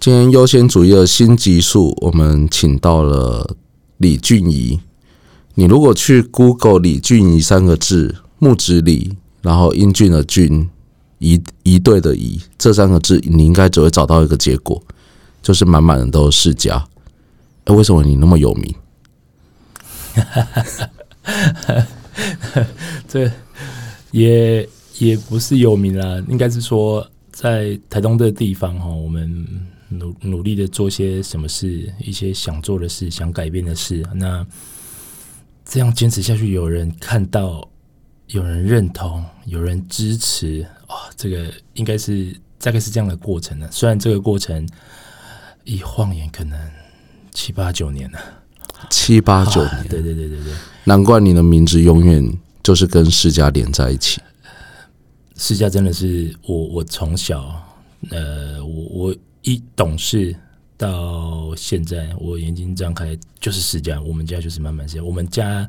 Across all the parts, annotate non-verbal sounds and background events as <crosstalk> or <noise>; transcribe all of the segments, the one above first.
今天优先主义的新集数，我们请到了李俊怡。你如果去 Google 李俊怡三个字，木子李，然后英俊的俊，一一对的一，这三个字，你应该只会找到一个结果，就是满满的都是世家。哎，为什么你那么有名？<laughs> 这也也不是有名啦，应该是说在台东的地方哈，我们努努力的做些什么事，一些想做的事，想改变的事。那这样坚持下去，有人看到，有人认同，有人支持啊，这个应该是大概是这样的过程呢。虽然这个过程一晃眼可能七八九年了。七八九年，对对对对对，难怪你的名字永远就是跟世家连在一起。世家真的是我，我从小，呃，我我一懂事到现在，我眼睛张开就是世家，我们家就是慢慢世家。我们家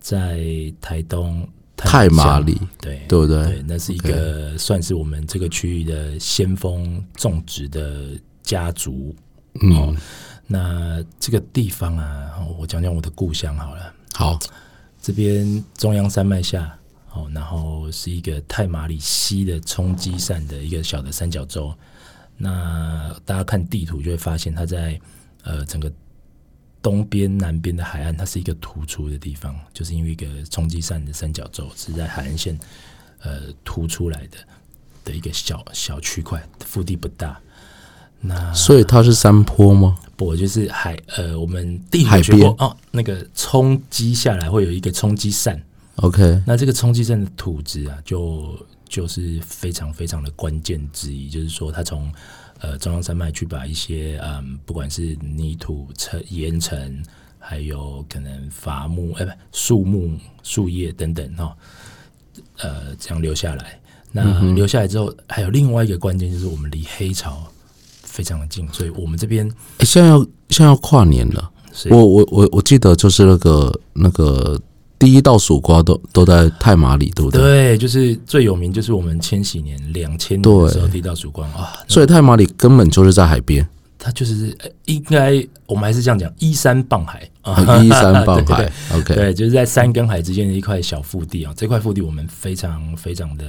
在台东太麻里，对对不对？对，那是一个算是我们这个区域的先锋种植的家族，嗯。那这个地方啊，我讲讲我的故乡好了。好，这边中央山脉下，哦，然后是一个太马里西的冲积扇的一个小的三角洲。那大家看地图就会发现，它在呃整个东边、南边的海岸，它是一个突出的地方，就是因为一个冲积扇的三角洲是在海岸线呃突出来的的一个小小区块，腹地不大。那所以它是山坡吗？不，就是海呃，我们地海学过哦。那个冲击下来会有一个冲击扇，OK。那这个冲击扇的土质啊，就就是非常非常的关键之一，就是说它从呃中央山脉去把一些嗯，不管是泥土、层、岩层，还有可能伐木哎不树木、树叶等等哈，呃这样留下来。那留下来之后，还有另外一个关键就是我们离黑潮。非常的近，所以我们这边现在要现在要跨年了。我我我我记得就是那个那个第一道曙光都都在太马里，对不对？对，就是最有名，就是我们千禧年两千年的时候第一道曙光啊。所以太马里根本就是在海边，它就是应该我们还是这样讲，依山傍海啊，<laughs> 依山傍海。<laughs> OK，对，就是在山跟海之间的一块小腹地啊。这块腹地我们非常非常的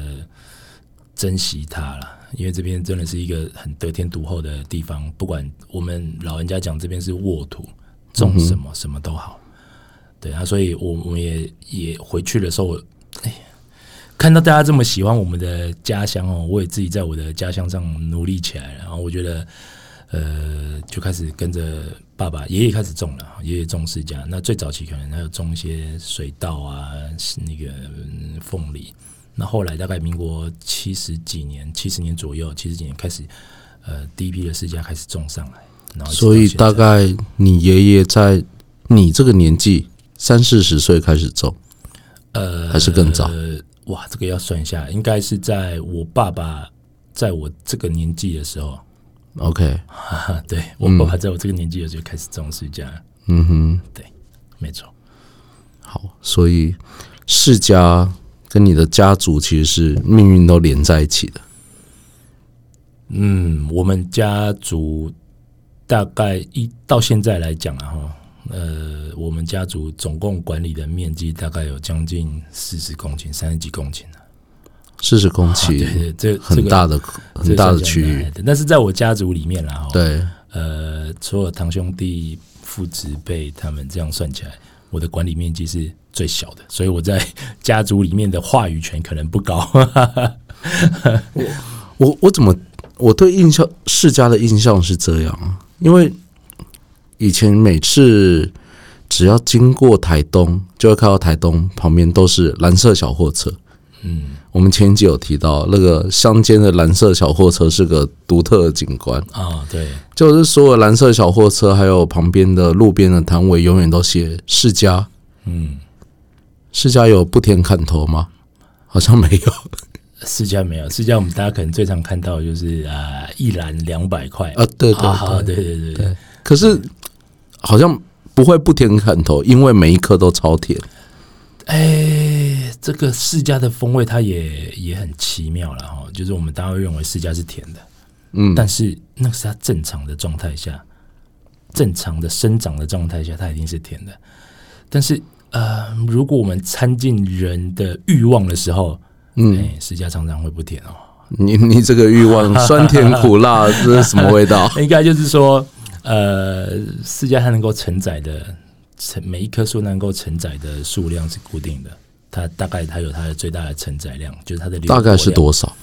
珍惜它了。因为这边真的是一个很得天独厚的地方，不管我们老人家讲这边是沃土，种什么什么都好，对啊，所以我我也也回去的时候，哎呀，看到大家这么喜欢我们的家乡哦，我也自己在我的家乡上努力起来，然后我觉得，呃，就开始跟着爸爸、爷爷开始种了，爷爷种世家，那最早期可能还有种一些水稻啊，那个凤梨。那后来大概民国七十几年、七十年左右、七十几年开始，呃，第一批的世家开始种上来。然后，所以大概你爷爷在你这个年纪三四十岁开始种，呃，还是更早？哇，这个要算一下，应该是在我爸爸在我这个年纪的时候。OK，<laughs> 对我爸爸在我这个年纪的时候开始种世家。嗯哼，对，没错。好，所以世家。跟你的家族其实是命运都连在一起的。嗯，我们家族大概一到现在来讲啊，哈，呃，我们家族总共管理的面积大概有将近四十公顷，三十几公顷四十公顷，对对，这很大的很大的区域。但是在我家族里面啦，哈，对，呃，所有堂兄弟、父子辈他们这样算起来。我的管理面积是最小的，所以我在家族里面的话语权可能不高。<laughs> 我我我怎么我对印象世家的印象是这样啊？因为以前每次只要经过台东，就会看到台东旁边都是蓝色小货车。嗯，我们前几集有提到那个乡间的蓝色小货车是个独特的景观。啊，对，就是所有蓝色小货车，还有旁边的路边的摊位，永远都写世家。嗯，世家有不填砍头吗？好像没有，世家没有，世家我们大家可能最常看到就是啊，一篮两百块。啊，对对对对。对对，可是好像不会不甜砍头，因为每一颗都超甜。哎，这个世家的风味它也也很奇妙了哈，就是我们大家会认为世家是甜的，嗯，但是那是它正常的状态下，正常的生长的状态下，它一定是甜的。但是呃，如果我们掺进人的欲望的时候，嗯，释迦常常会不甜哦。你你这个欲望 <laughs> 酸甜苦辣这是什么味道？<laughs> 应该就是说，呃，释迦它能够承载的承每一棵树能够承载的数量是固定的，它大概它有它的最大的承载量，就是它的大概是多少？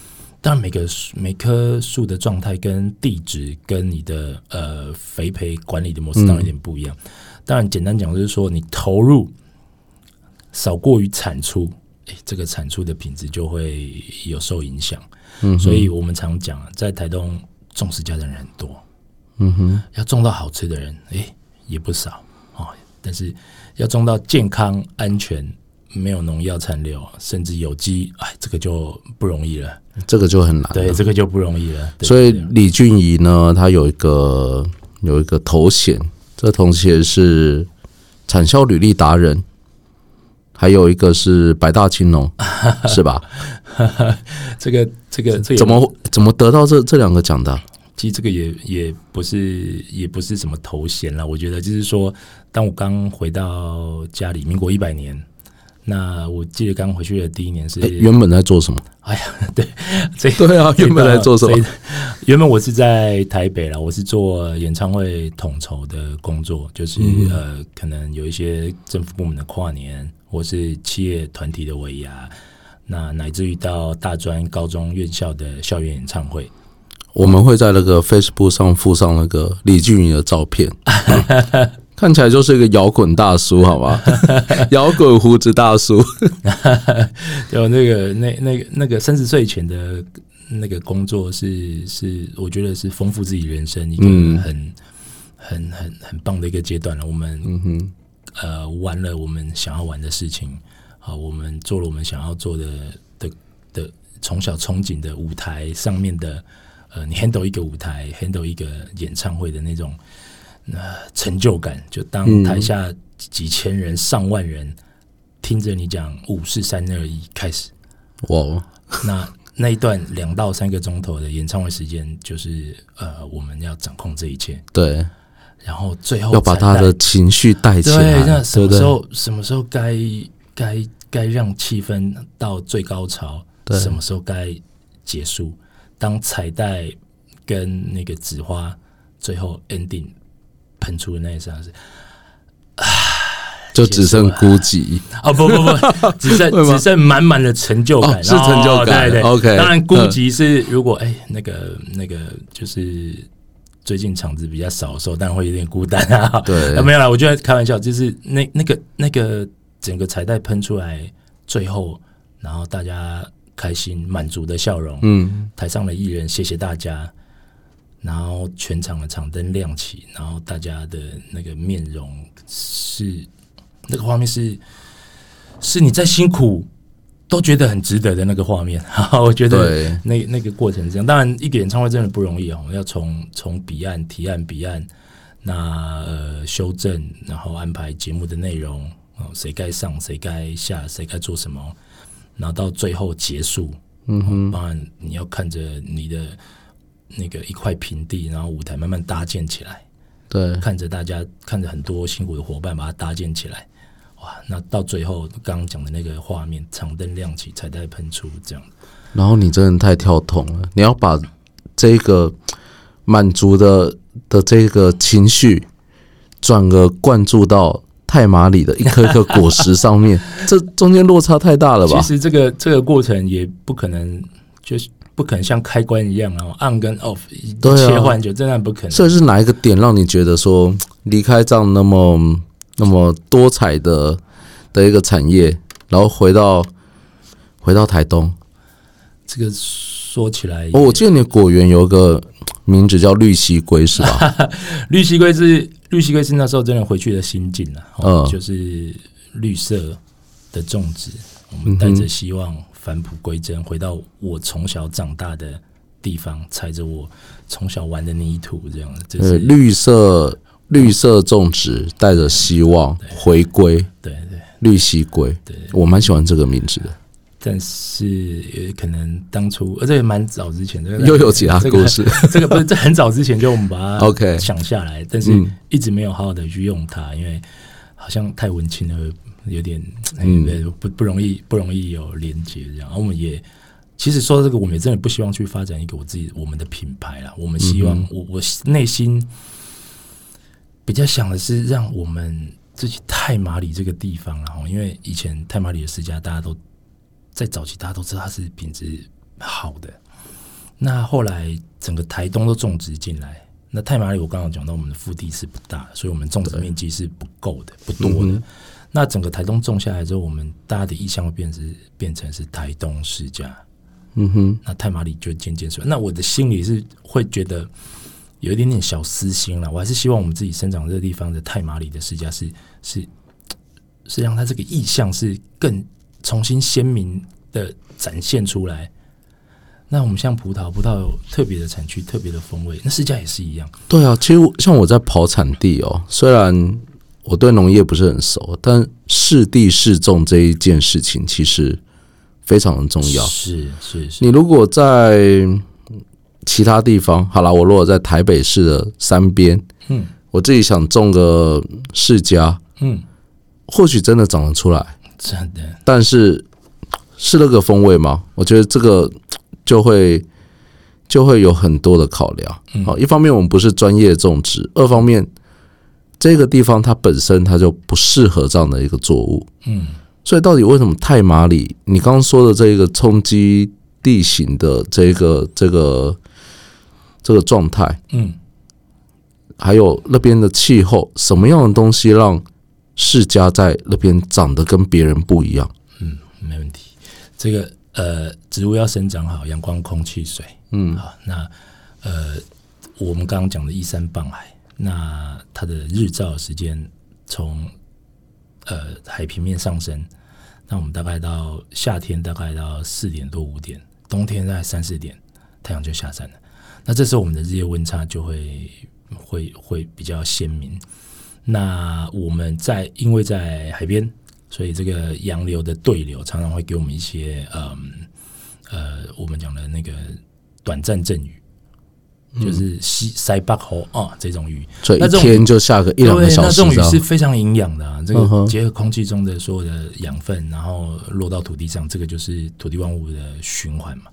当然，每个每棵树的状态跟地质跟你的呃肥培管理的模式当然有点不一样。当然，简单讲就是说，你投入少过于产出，哎，这个产出的品质就会有受影响。嗯，所以我们常讲，在台东种植家的人很多，嗯哼，要种到好吃的人，哎，也不少哦。但是要种到健康、安全、没有农药残留，甚至有机，哎，这个就不容易了。这个就很难，对，这个就不容易了。所以李俊仪呢，他有一个有一个头衔，这头衔是产销履历达人。还有一个是百大青龙，<laughs> 是吧？这个这个怎么怎么得到这这两个奖的？其实这个也也不是也不是什么头衔了。我觉得就是说，当我刚回到家里，民国一百年。那我记得刚回去的第一年是原本在做什么？<laughs> 哎呀，对，这对啊，<laughs> 原本在做什么？原本我是在台北了，我是做演唱会统筹的工作，就是呃，可能有一些政府部门的跨年，或是企业团体的尾牙，那乃至于到大专、高中院校的校园演唱会，我们会在那个 Facebook 上附上那个李俊宇的照片。<laughs> 看起来就是一个摇滚大叔，好吧？<laughs> 摇滚胡子大叔，<laughs> 有那个那那个那个三十岁前的那个工作是是，我觉得是丰富自己人生一个很很很很棒的一个阶段了。我们嗯哼呃玩了我们想要玩的事情，好，我们做了我们想要做的的的从小憧憬的舞台上面的呃，你 handle 一个舞台，handle 一个演唱会的那种。那成就感，就当台下几千人、上万人听着你讲五四三二一开始，哇！那那一段两到三个钟头的演唱会时间，就是呃，我们要掌控这一切，对。然后最后要把他的情绪带起来，对那什么时候什么时候该该该让气氛到最高潮，什么时候该结束？当彩带跟那个纸花最后 ending。喷出的那一刹是，唉，就只剩孤寂哦，不不不，<laughs> 只剩只剩满满的成就感，是成就感，对对，OK。当然孤寂是如果哎，那个那个就是最近场子比较少的时候，当然会有点孤单啊。对，<laughs> 没有啦，我就在开玩笑，就是那那个那个整个彩带喷出来，最后然后大家开心满足的笑容，嗯，台上的艺人谢谢大家。然后全场的场灯亮起，然后大家的那个面容是那个画面是是你再辛苦都觉得很值得的那个画面。哈 <laughs> 我觉得那那个过程这样，当然一个演唱会真的不容易哦，要从从彼岸提案彼岸，那呃修正，然后安排节目的内容哦，谁该上谁该下谁该做什么，然后到最后结束，嗯哼，当然你要看着你的。那个一块平地，然后舞台慢慢搭建起来，对，看着大家，看着很多辛苦的伙伴把它搭建起来，哇！那到最后刚刚讲的那个画面，长灯亮起，彩带喷出，这样。然后你真的太跳痛了，你要把这个满足的的这个情绪，转而灌注到太麻里的一颗颗果实上面，<laughs> 这中间落差太大了吧？其实这个这个过程也不可能，就是。不可能像开关一样，然后 on 跟 off 切换，就真的不可能。所以是哪一个点让你觉得说离开这样那么那么多彩的的一个产业，然后回到回到台东？这个说起来，哦，我记得你果园有个名字叫绿溪龟，是吧？<laughs> 绿溪龟是绿溪龟是那时候真的回去的心境了，嗯，就是绿色的种植，我们带着希望。返璞归真，回到我从小长大的地方，踩着我从小玩的泥土，这样这是绿色绿色种植，带着希望回归。对对，绿溪龟，对我蛮喜欢这个名字的。但是也可能当初而且也蛮早之前，这个又有其他这个故事，这个不是这很早之前就我们把它 <laughs> OK 想下来，但是嗯。一直没有好好的去用它，因为好像太文青了，有点嗯。对不不容易不容易有连接这样。然后我们也其实说到这个，我们也真的不希望去发展一个我自己我们的品牌啦。我们希望、我我内心比较想的是让我们自己太马里这个地方，然后因为以前太马里的世家大家都在早期大家都知道它是品质好的，那后来整个台东都种植进来，那太马里我刚刚讲到我们的腹地是不大的，所以我们种植面积是不够的、不多的。那整个台东种下来之后，我们大家的意向会变是变成是台东世家，嗯哼，那太马里就渐渐衰。那我的心里是会觉得有一点点小私心了，我还是希望我们自己生长这个地方的太马里的世家是是是让它这个意向是更重新鲜明的展现出来。那我们像葡萄，葡萄有特别的产区、特别的风味，那世家也是一样。对啊，其实像我在跑产地哦，虽然我对农业不是很熟，但适地试种这一件事情其实非常的重要。是是是，你如果在其他地方，好了，我如果在台北市的山边，嗯我自己想种个世家，嗯，或许真的长得出来，真的但是是那个风味吗？我觉得这个就会就会有很多的考量。嗯好，一方面我们不是专业种植，二方面这个地方它本身它就不适合这样的一个作物。嗯所以到底为什么太马里？你刚刚说的这个冲击地形的这个这个这个状态，嗯。还有那边的气候，什么样的东西让世家在那边长得跟别人不一样？嗯没问题。这个呃，植物要生长好，阳光、空气、水，嗯好。那呃，我们刚刚讲的依山傍海，那它的日照时间从呃海平面上升，那我们大概到夏天大概到四点多五点，冬天大概三四点，太阳就下山了。那这时候我们的日夜温差就会会会比较鲜明。那我们在因为在海边，所以这个洋流的对流常常会给我们一些嗯呃我们讲的那个短暂阵雨，就是西塞巴吼啊这种雨。所以一天就下个一两个，小时那这种雨是。非常营养的啊，这个结合空气中的所有的养分，然后落到土地上，这个就是土地万物的循环嘛。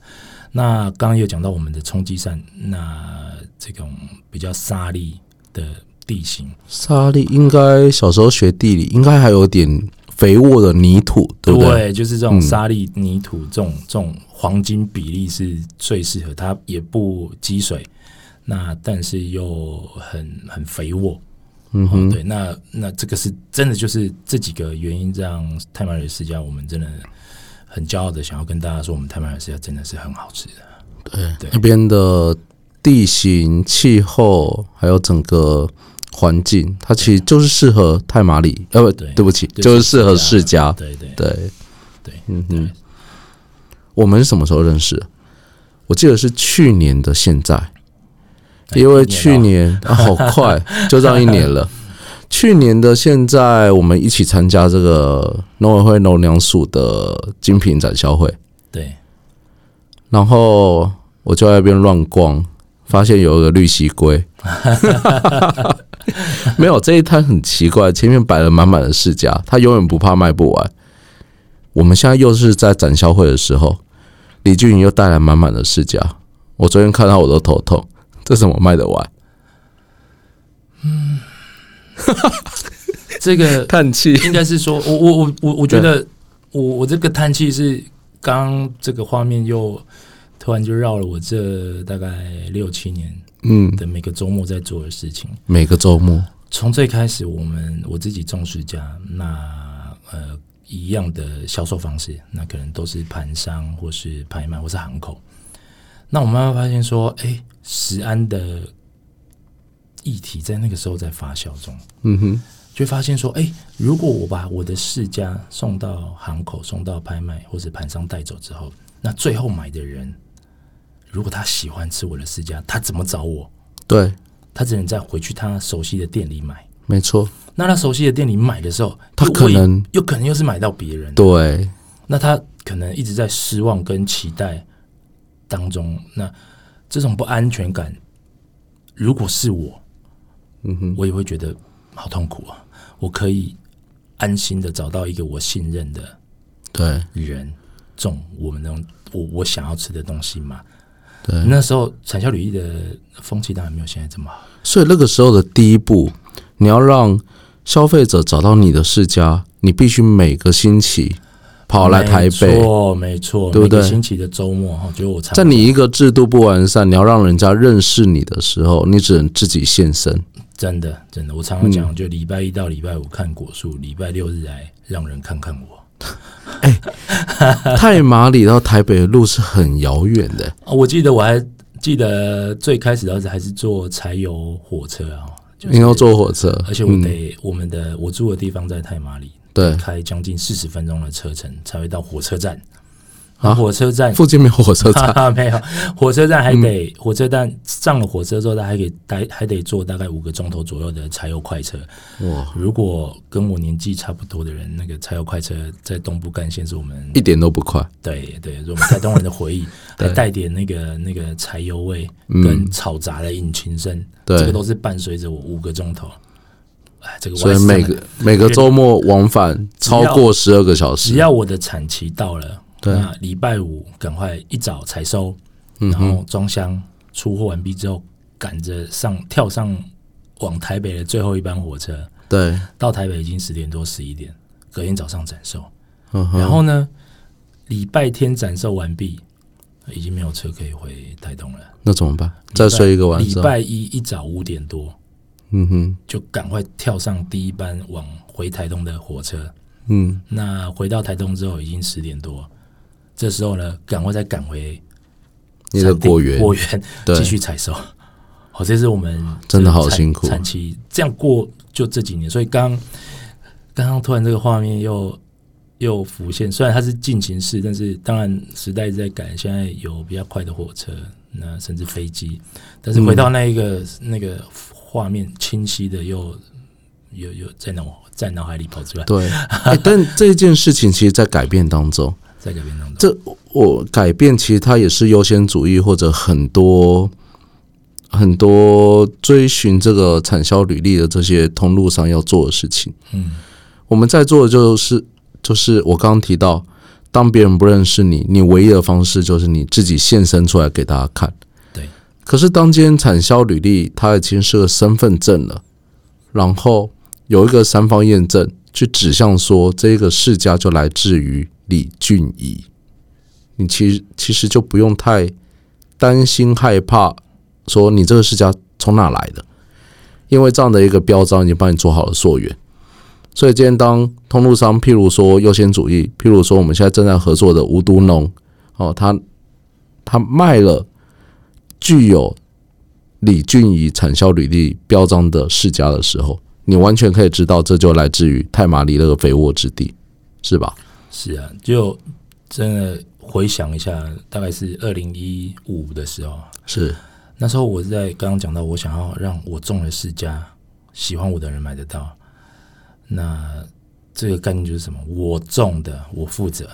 那刚刚有讲到我们的冲积扇，那这种比较沙砾的地形，沙砾应该小时候学地理，应该还有点肥沃的泥土，对不对？就是这种沙砾泥土这种这种黄金比例是最适合它，也不积水，那但是又很很肥沃。嗯哼，对，那那这个是真的，就是这几个原因让泰马尔世家，我们真的很骄傲的想要跟大家说，我们泰马尔世家真的是很好吃的。对那边的地形、气候还有整个环境，它其实就是适合太马里，呃，不，对对不起，就是适合世家。对对对，对，嗯嗯。我们是什么时候认识？我记得是去年的现在，哎因为去年啊，好快，就这样一年了。<laughs> 去年的现在，我们一起参加这个农委会农粮署的精品展销会，对，然后我就在那边乱逛，发现有一个绿蜥龟，<laughs> 没有这一摊很奇怪，前面摆了满满的市家，他永远不怕卖不完。我们现在又是在展销会的时候，李俊宇又带来满满的市家，我昨天看到我都头痛，这怎么卖得完？嗯 <laughs> 这个叹气。应该是说，我我我我我觉得我我这个叹气是刚这个画面又突然就绕了我这大概六七年嗯，的每个周末在做的事情。每个周末，从最开始，我们我自己种世家，那呃一样的销售方式，那可能都是盘商或是拍卖或是行口。那我慢慢发现说，哎，石安的议题在那个时候在发酵中，嗯哼，就发现说，哎，如果我把我的世家送到行口、送到拍卖或者盘商带走之后，那最后买的人，如果他喜欢吃我的私家，他怎么找我？对，他只能再回去他熟悉的店里买。没错，那他熟悉的店里买的时候，他可能又可能又是买到别人，对，那他可能一直在失望跟期待当中，那这种不安全感，如果是我，嗯哼，我也会觉得好痛苦啊。我可以安心的找到一个我信任的对人，种我们那种我我想要吃的东西嘛。对，那时候产销履历的风气当然没有现在这么好。所以那个时候的第一步，你要让消费者找到你的世家，你必须每个星期跑来台北没北。错，没错，对不对每个星期的周末哈，就是我常在你一个制度不完善，你要让人家认识你的时候，你只能自己现身。真的真的，我常常讲，嗯就礼拜一到礼拜五看果树，礼拜六日来让人看看我。<laughs> 太马里到台北的路是很遥远的，啊我记得我还记得最开始当时候还是坐柴油火车啊，就是你要坐火车，而且我嗯。得、我们的我住的地方在太马里，对。开将近四十分钟的车程才会到火车站。啊？火车站。附近没有火车站，哈哈，没有，火车站还嗯。得、火车站上了火车之后，他还得待还得坐大概五个钟头左右的柴油快车。哇，如果跟我年纪差不多的人，那个柴油快车在东部干线是我们一点都不快。对对，是我们台东人的回忆，<laughs> 还带点那个那个柴油味嗯。跟嘈杂的引擎声，对。这个都是伴随着我五个钟头。哎，这个所以每个每个周末往返超过十二个小时，只要我的产期到了，对那礼拜五赶快一早采收，嗯然后装箱出货完毕之后，赶着上跳上往台北的最后一班火车，对，到台北已经十点多十一点，隔天早上展售。嗯然后呢，礼拜天展售完毕，已经没有车可以回台东了。那怎么办？再睡一个晚礼，拜一一早五点多，嗯哼，就赶快跳上第一班往回台东的火车。嗯，那回到台东之后已经十点多，这时候呢，赶快再赶回那个果园，果园继续采收。好，这是我们真的好辛苦。产期这样过就这几年，所以刚刚刚突然这个画面又又浮现，虽然它是进行式，但是当然时代在改，现在有比较快的火车，那甚至飞机，但是回到那一个、那个画面清晰的又又又在脑在脑海里跑出来，对，哎但这件事情其实，在改变当中，在改变当中，这我改变其实它也是优先主义或者很多很多追寻这个产销履历的这些通路上要做的事情。嗯，我们在做的就是就是我刚刚提到，当别人不认识你，你唯一的方式就是你自己现身出来给大家看。对。可是当今天产销履历它已经是个身份证了，然后有一个三方验证去指向说这个世家就来自于李俊怡，你其实其实就不用太担心害怕，说你这个世家从哪来的，因为这样的一个标章已经帮你做好了溯源。所以今天当通路商，譬如说优先主义，譬如说我们现在正在合作的无毒农，哦，他他卖了具有李俊怡产销履历标章的世家的时候，你完全可以知道这就来自于泰马里那个肥沃之地，是吧？是啊，就真的回想一下，大概是二零一五的时候，是，那时候我在刚刚讲到，我想要让我中的世家喜欢我的人买得到。那这个概念就是什么？我种的我负责，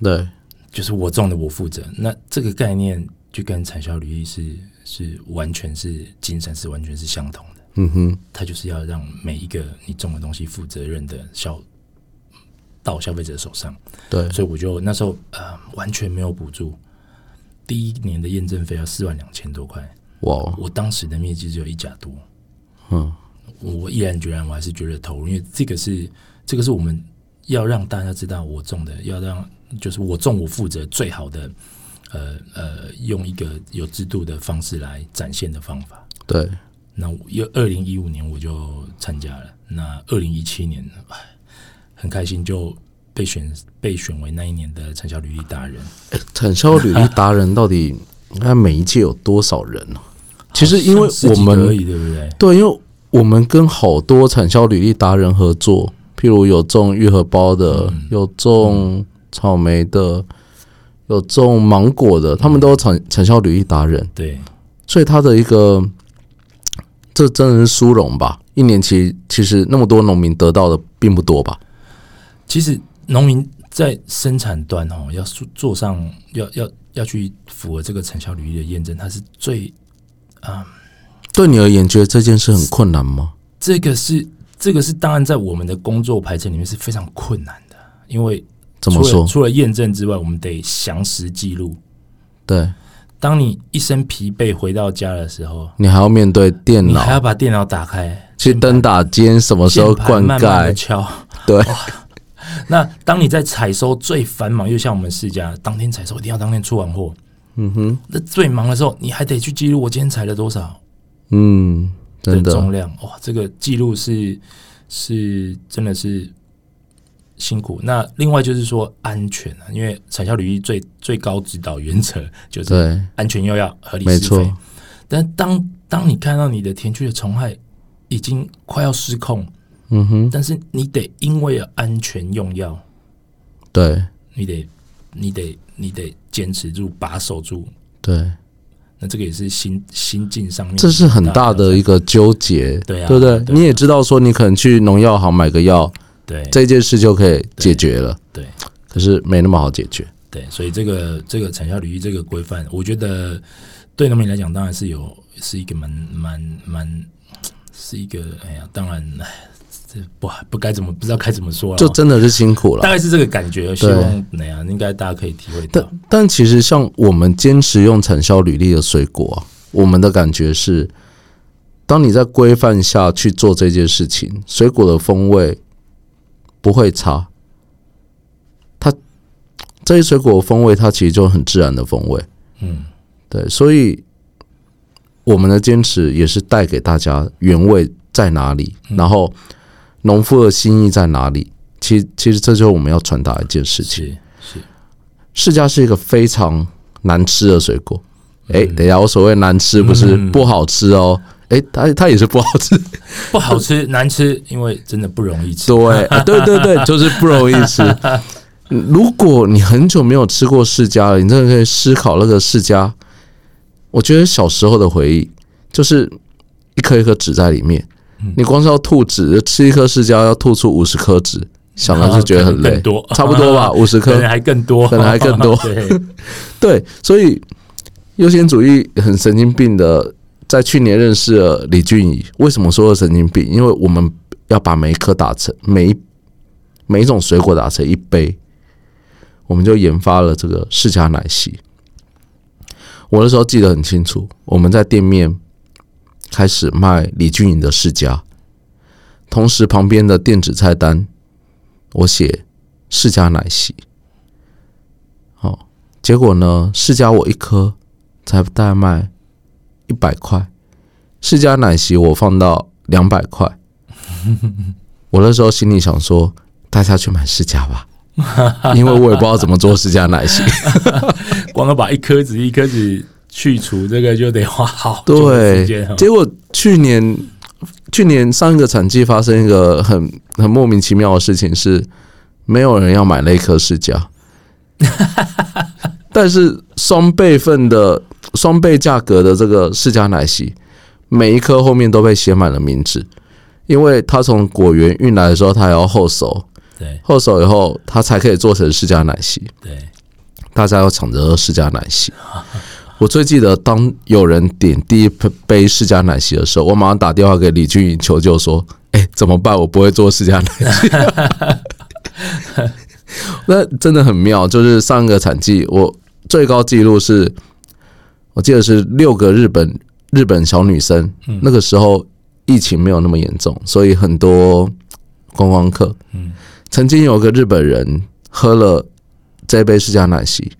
对，就是我种的我负责。那这个概念就跟产销履历是是完全是精神是完全是相同的。嗯哼，他就是要让每一个你种的东西负责任的消到消费者手上。对，所以我就那时候呃完全没有补助，第一年的验证费要四万两千多块，哇，哦。我当时的面积只有一甲多，嗯，我毅然决然我还是觉得投入，因为这个是这个是我们要让大家知道我种的，要让就是我种我负责最好的，呃呃，用一个有制度的方式来展现的方法。对，那又二零一五年我就参加了，那二零一七年，哎，很开心就被选被选为那一年的产销履历达人。产销履历达人到底你看每一届有多少人呢、<laughs> 其实因为我们对不对？对，因为我们跟好多产销履历达人合作，譬如有种玉荷包的，有种草莓的，有种芒果的，他们都有产产销履历达人，对，所以他的一个这真的是殊荣吧？一年其其实那么多农民得到的并不多吧？其实农民在生产端哦，要做做上要要要去符合这个成效履历的验证，它是最啊对你而言，觉得这件事很困难吗？这个是这个是当然在我们的工作排程里面是非常困难的，因为怎么说？除了验证之外，我们得详实记录。对当你一身疲惫回到家的时候，你还要面对电你还要，把电脑打开，去灯打尖，什么时候灌慢慢的溉？敲。对，<laughs> 那当你在采收最繁忙，又像我们世家当天采收一定要当天出完货，嗯哼，那最忙的时候，你还得去记录我今天采了多少嗯，真的，重量。哇，这个记录是是真的是辛苦。那另外就是说安全啊，因为产销履历最最高指导原则就是，安全又要合理没错。但当当你看到你的田区的虫害已经快要失控，嗯哼，但是你得因为了安全用药，对。你得你得你得坚持住，把守住。对，那这个也是心心境上面，这是很大的一个纠结，对啊对不对？对啊。你也知道说，你可能去农药行买个药，对。这件事就可以解决了，对可是没那么好解决。对，所以这个这个产销履历这个规范，我觉得对农民来讲，当然是有是一个蛮蛮蛮是一个哎呀，当然不不该怎么不知道该怎么说了，就真的是辛苦了。大概是这个感觉，希望那样应该大家可以体会到但。但其实像我们坚持用产销履历的水果啊、我们的感觉是，当你在规范下去做这件事情，水果的风味不会差。它这些水果的风味，它其实就很自然的风味。嗯，对，所以我们的坚持也是带给大家原味在哪里，然后农夫的心意在哪里。其其实这就是我们要传达一件事情。是是，释迦是一个非常难吃的水果。哎、嗯等一下，我所谓难吃不是嗯不好吃哦，哎、它它也是不好吃。<laughs> 不好吃难吃，因为真的不容易吃。对、啊对对对，就是不容易吃。<laughs> 如果你很久没有吃过释迦了，你真的可以思考那个释迦。我觉得小时候的回忆就是一颗一颗籽在里面，嗯你光是要吐籽，吃一颗释迦要吐出五十颗籽，想了就觉得很累 <laughs> 多，差不多吧，<laughs> 五十颗可能还更多，可能还更多 <laughs> 对，对，所以优先主义很神经病的，在去年认识了李俊怡。为什么说神经病？因为我们要把每一颗打成每一每一种水果打成一杯，我们就研发了这个释迦奶昔。我那时候记得很清楚，我们在店面开始卖李俊颖的世家，同时旁边的电子菜单我写世家奶昔。哦，结果呢，世家我一颗才大概卖一百块，世家奶昔我放到两百块。<laughs> 我那时候心里想说，大家去买世家吧，因为我也不知道怎么做世家奶昔。<laughs> 光要把一颗子一颗子去除，这个就得花好久的时间。结果去年去年上一个产季发生一个很很莫名其妙的事情是，没有人要买那一颗释迦，<laughs> 但是双倍份的双倍价格的这个世家奶昔，每一颗后面都被写满了名字，因为它从果园运来的时候，它还要后熟，对后熟以后它才可以做成释迦奶昔。对，大家要抢着喝释迦奶昔。<laughs> 我最记得，当有人点第一杯释迦奶昔的时候，我马上打电话给李俊颖求救，说：“哎、怎么办？我不会做释迦奶昔。” <laughs> 那真的很妙，就是上一个产季，我最高纪录是，我记得是六个日本日本小女生，嗯那个时候疫情没有那么严重，所以很多观光客，嗯曾经有个日本人喝了这杯释迦奶昔，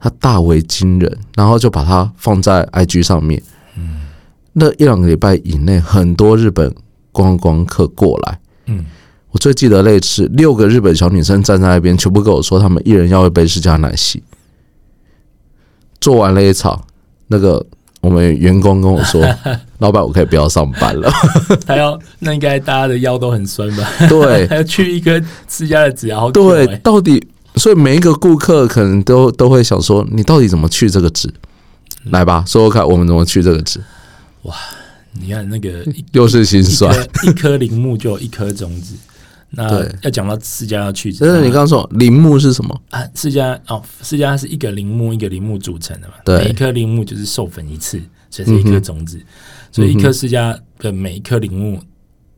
他大为惊人，然后就把它放在 IG 上面。嗯那一两个礼拜以内，很多日本观光客过来。嗯，我最记得那次，六个日本小女生站在那边，全部跟我说，他们一人要一杯释迦奶昔。做完了一场，那个我们员工跟我说：“ <laughs> 老板，我可以不要上班了。<laughs> 他要那应该大家的腰都很酸吧？”对 <laughs> 还要去一颗吃家的籽，好久对，欸到底，所以每一个顾客可能都都会想说：“你到底怎么去这个纸？”来吧，说说看，我们怎么去这个纸？你看那个 <laughs> 又是心一酸。一颗铃木就有一颗种子，<laughs> 那要讲到释迦要去，但是你刚刚说铃木是什么？啊，释迦哦，世家是一个铃木一个铃木组成的嘛，对。每一颗铃木就是授粉一次，所以是一颗种子，所以一颗释迦的每一颗铃木，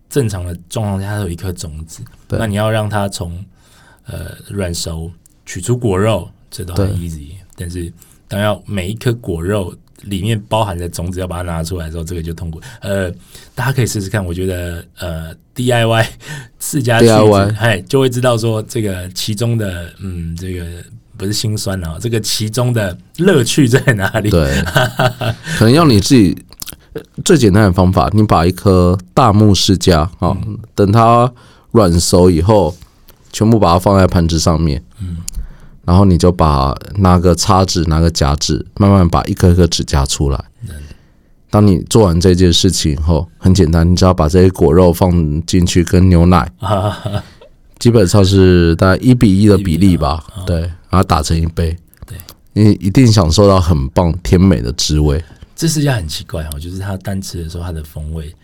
正常的状况下它都有一颗种子，对。那你要让它从呃软熟取出果肉，这都很 easy，但是当要每一颗果肉里面包含的种子要把它拿出来的时候，这个就痛苦。呃，大家可以试试看，我觉得呃 DIY 世 <laughs> 家 DIY 哎，就会知道说这个其中的嗯，这个不是心酸啊，这个其中的乐趣在哪里？对，<laughs> 可能要你自己最简单的方法，你把一颗大木释迦啊，等它软熟以后，全部把它放在盘子上面，嗯，然后你就把拿个叉子，拿个夹子，慢慢把一颗一颗指甲出来。当你做完这件事情以后，很简单，你只要把这些果肉放进去跟牛奶，基本上是大概一比一的比例吧，对，然后打成一杯，对，你一定享受到很棒甜美的滋味。这世家很奇怪哦，就是它单吃的时候，它的风味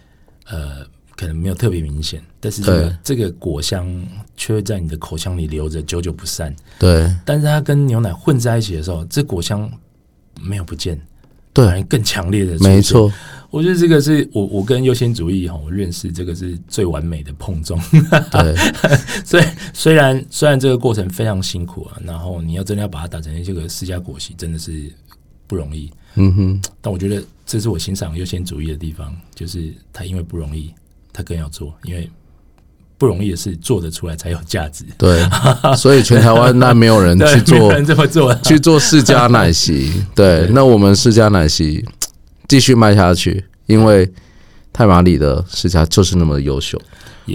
呃可能没有特别明显，但是这个这个果香却会在你的口腔里留着，久久不散。对但是它跟牛奶混在一起的时候，这果香没有不见，反对，而更强烈的。没，错，我觉得这个是我我跟优先主义哈，我认识这个是最完美的碰撞。对 <laughs> 所以虽然虽然这个过程非常辛苦啊，然后你要真的要把它打成这个私家果昔，真的是不容易。嗯哼，但我觉得这是我欣赏优先主义的地方，就是他因为不容易，他更要做，因为不容易的事做得出来才有价值。对，所以全台湾那没有人，去做 <laughs> 没有人这么做。去做世家奶昔，对，那我们世家奶昔 <tsk> 继续卖下去，因为太马里的世家就是那么优秀。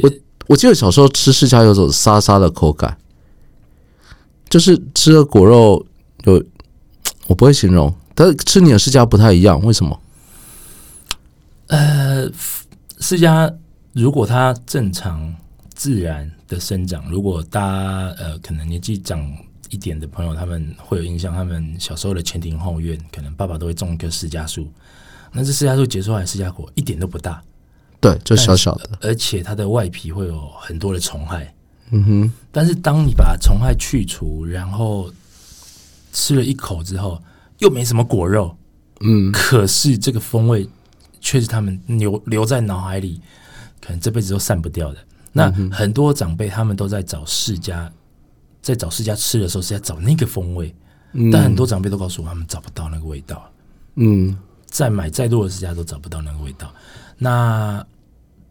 我我记得小时候吃世家有种沙沙的口感，就是吃了果肉有，<tsk> 我不会形容，但吃你的世家不太一样，为什么？呃，世家如果它正常自然的生长，如果大家呃可能年纪长一点的朋友，他们会有印象，他们小时候的前庭后院，可能爸爸都会种一棵释迦树，那这释迦树结出来的释迦果一点都不大，对，就小小的，而且它的外皮会有很多的虫害。嗯哼，但是当你把虫害去除，然后吃了一口之后，又没什么果肉，嗯，可是这个风味却是他们留留在脑海里，可能这辈子都散不掉的。那很多长辈他们都在找世家，在找世家吃的时候是在找那个风味，但很多长辈都告诉我他们找不到那个味道，嗯。再买再多的世家都找不到那个味道。那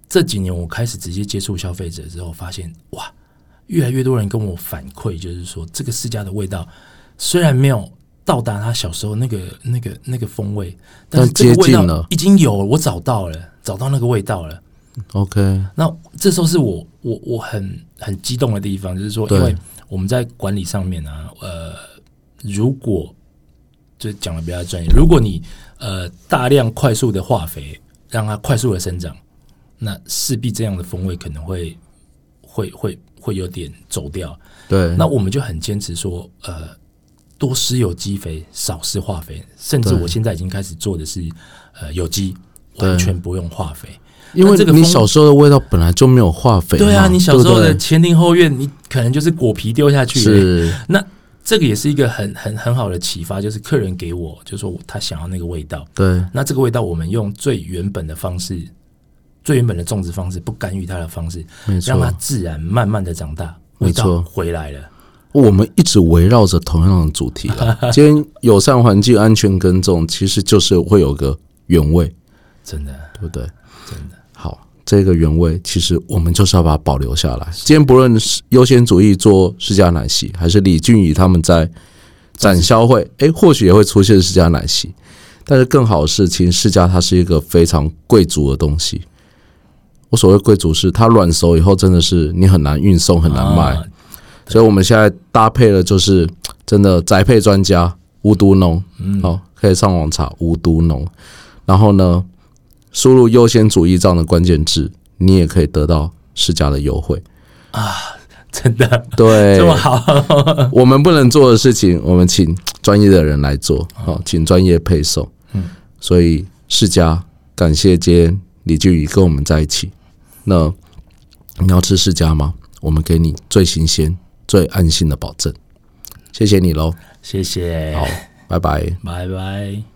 这几年我开始直接接触消费者之后，发现哇，越来越多人跟我反馈，就是说这个世家的味道虽然没有到达他小时候那个那个那个风味，但是这个味道接近了。已经有了，我找到了，找到那个味道了。，OK，那这时候是我我我很很激动的地方，就是说，因为我们在管理上面呢、呃，如果就讲的比较专业，如果你呃大量快速的化肥，让它快速的生长，那势必这样的风味可能会会会会有点走掉。对，那我们就很坚持说，呃，多施有机肥，少施化肥，甚至我现在已经开始做的是呃有机，完全不用化肥。因为你那这个你小时候的味道本来就没有化肥，对啊，你小时候的前庭后院，你可能就是果皮丢下去。是，那这个也是一个很很很好的启发，就是客人给我，就说他想要那个味道。对那这个味道，我们用最原本的方式，最原本的种植方式，不干预它的方式，没让它，自然慢慢的长大，味没错道回来了。我们一直围绕着同样的主题啊。<laughs> 今天友善环境、安全耕种，其实就是会有个原味，真的，对不对？真的，好，这个原味其实我们就是要把它保留下来。今天不论是优先主义做世家奶昔，还是李俊宇他们在展销会，诶，或许也会出现世家奶昔。但是更好的是，其实世家它是一个非常贵族的东西。我所谓贵族是它软熟以后真的是你很难运送，很难卖。啊所以我们现在搭配的就是真的宅配专家无毒农，嗯，好、可以上网查无毒农，然后呢，输入优先主义这样的关键字，你也可以得到世嘉的优惠啊。真的对，这么好，<laughs> 我们不能做的事情，我们请专业的人来做，好、请专业配送。嗯，所以世家感谢今天李俊宇跟我们在一起。那你要吃世家吗？我们给你最新鲜、最安心的保证。谢谢你喽，谢谢，好，拜拜。拜拜。